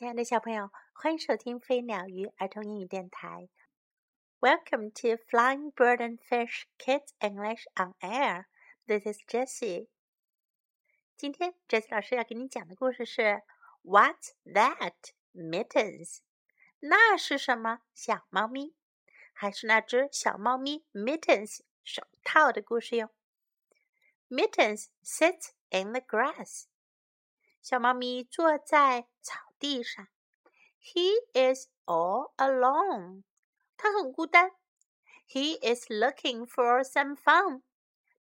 亲爱的小朋友，欢迎收听飞鸟鱼儿童英语电台。Welcome to Flying Bird and Fish Kids English on Air. This is Jessie. 今天 Jessie 老师要给你讲的故事是 What's that? Mittens. 那是什么？小猫咪，还是那只小猫咪 Mittens 手套的故事哟。Mittens sits in the grass. 小猫咪坐在草地上。He is all alone. 他很孤单。He is looking for some fun.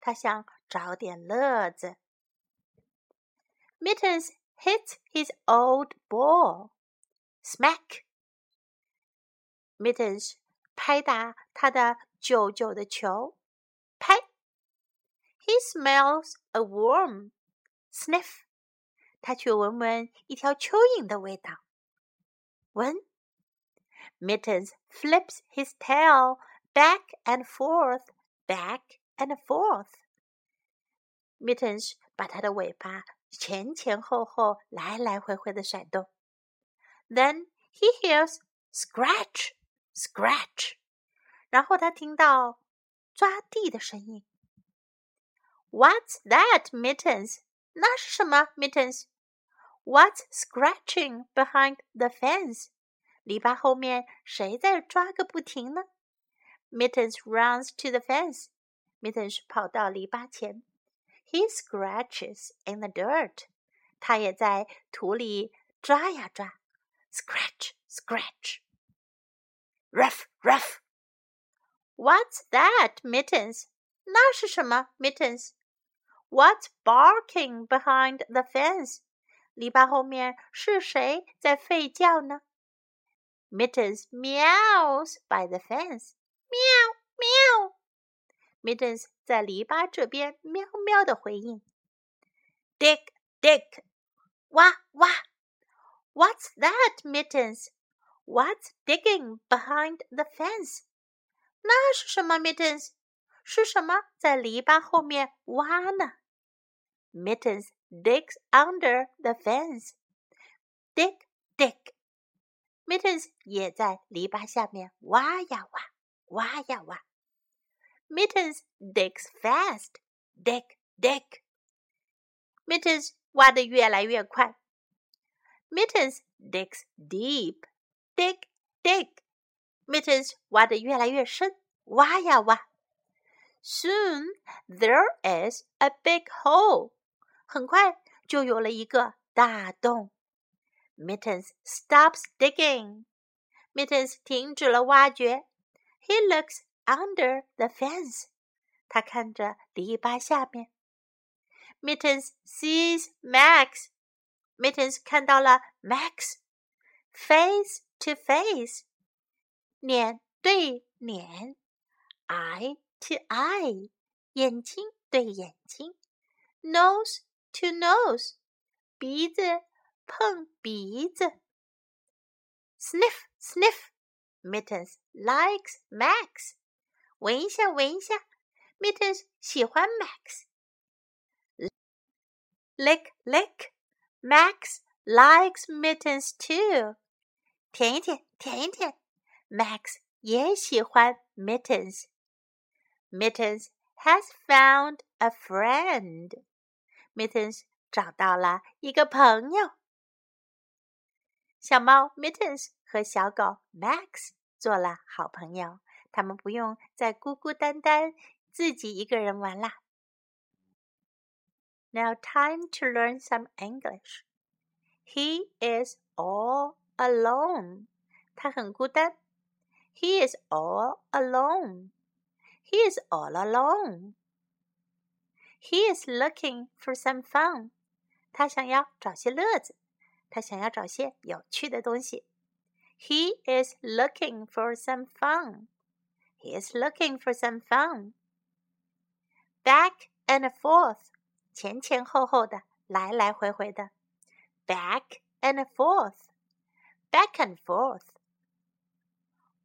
他想找点乐子。Mittens hits his old ball. Smack. Mittens 拍打他的旧旧的球。拍。He smells a worm. Sniff. 他去闻闻一条蚯蚓的味道。闻。Mittens flips his tail back and forth, back and forth. Mittens 把他的尾巴前前后后、来来回回的甩动。Then he hears scratch, scratch. 然后他听到抓地的声音。What's that, Mittens? 那是什么，Mittens? ，Mittens？What's scratching behind the fence？篱笆后面谁在抓个不停呢？Mittens runs to the fence. Mittens 跑到篱笆前。He scratches in the dirt. 他也在土里抓呀抓。Scratch, scratch. Ruff, ruff. What's that, Mittens? 那是什么，Mittens？What's barking behind the fence？ 篱笆后面是谁在吠叫呢？Mittens meows by the fence. Meow, meow. Mittens 在篱笆这边喵喵的回应。Dick，Dick，挖挖。What's that, Mittens? What's digging behind the fence? 那是什么，Mittens？是什么在篱笆后面挖呢？Mittens digs under the fence. Dig, dig. Mittens 也在篱笆下面挖呀挖，挖呀挖。Mittens digs fast. Dig, dig. Mittens 挖得越来越快。Mittens digs deep. Dig, dig. Mittens 挖得越来越深，挖呀挖。Soon there is a big hole. 很快就有了一个大洞。Mittens stops digging. Mittens 停止了挖掘。He looks under the fence. 他看着篱笆下面。Mittens sees Max. Mittens 看到了 Max. Face to face. 脸对脸。Eye to eye，眼睛对眼睛；nose to nose，鼻子碰鼻子。Sniff sniff，Mittens likes Max，闻一下闻一下，Mittens 喜欢 Max。Lick lick，Max likes Mittens too，舔一舔舔一舔，Max 也喜欢 Mittens。Mittens has found a friend. Mittens 找到了一个朋友。小猫 Mittens 和小狗 Max 做了好朋友，他们不用再孤孤单单自己一个人玩啦。Now time to learn some English. He is all alone. 他很孤单。He is all alone. He is all alone. He is looking for some fun. 他想要找些乐子，他想要找些有趣的东西。He is looking for some fun. He is looking for some fun. Back and forth，前前后后的，来来回回的。Back and forth, back and forth.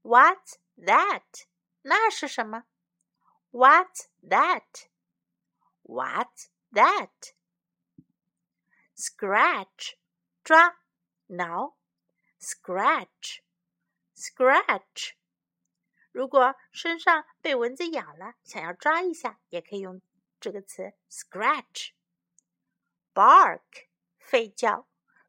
What's that？那是什么？What's that? What's that? Scratch, 抓挠 scratch，scratch。如果身上被蚊子咬了，想要抓一下，也可以用这个词 scratch。bark，吠叫，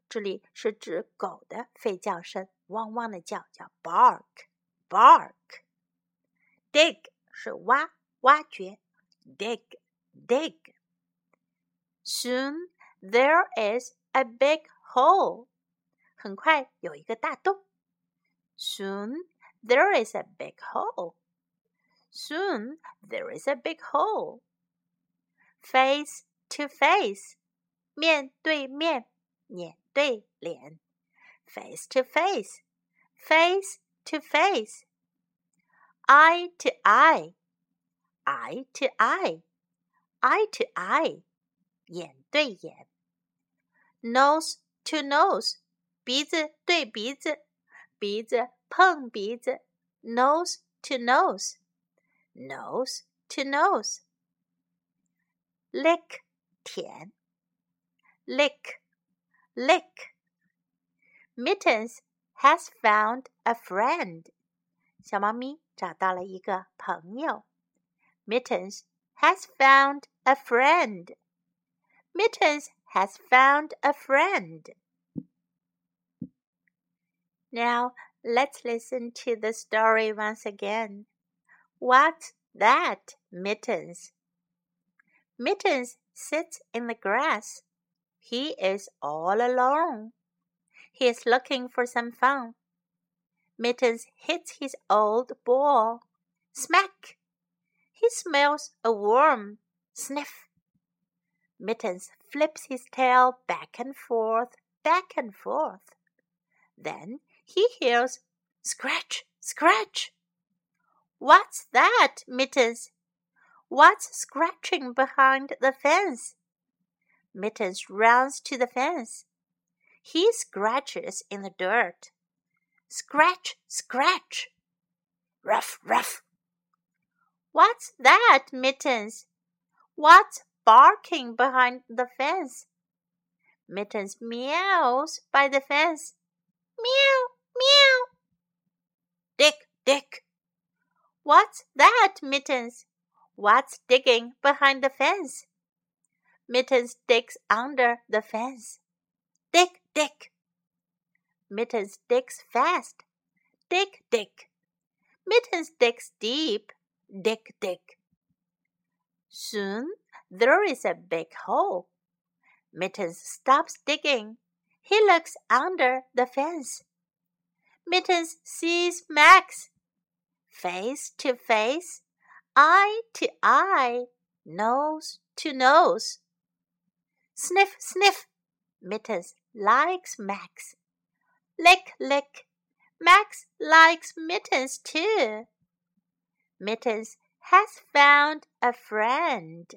这里是指狗的吠叫声，汪汪的叫，叫 bark，bark。dig 是挖，挖掘 ，dig，dig。Soon there is a big hole. 很快有一个大洞。Soon there is a big hole. Soon there is a big hole. Face to face. 面对面，脸对脸。Face to face. Face to face. Eye to eye. Eye to eye. Eye to eye. 眼对眼。Nose to nose. 鼻子对鼻子，鼻子碰鼻子，nose to nose，nose to nose。lick 舔，lick lick。Mittens has found a friend。小猫咪找到了一个朋友。Mittens has found a friend. Mittens has found a friend. Now let's listen to the story once again. What's that, Mittens? Mittens sits in the grass. He is all alone. He is looking for some fun. Mittens hits his old ball. Smack! He smells a worm. Sniff! Mittens flips his tail back and forth, back and forth. Then he hears scratch, scratch. What's that, Mittens? What's scratching behind the fence? Mittens runs to the fence. He scratches in the dirt. Scratch, scratch. Ruff, ruff. What's that, Mittens? What's barking behind the fence? Mittens meows by the fence. Meow, Meow! Dick, Dick! What's that, Mittens? What's digging behind the fence? Mittens digs under the fence. Dick, Dick! Mittens digs fast. Dick, Dick! Mittens digs deep. Dick, Dick! Soon there is a big hole. Mittens stops digging. He looks under the fence. Mittens sees Max. Face to face, eye to eye, nose to nose. Sniff, sniff, Mittens likes Max. Lick, lick, Max likes Mittens too. Mittens has found a friend.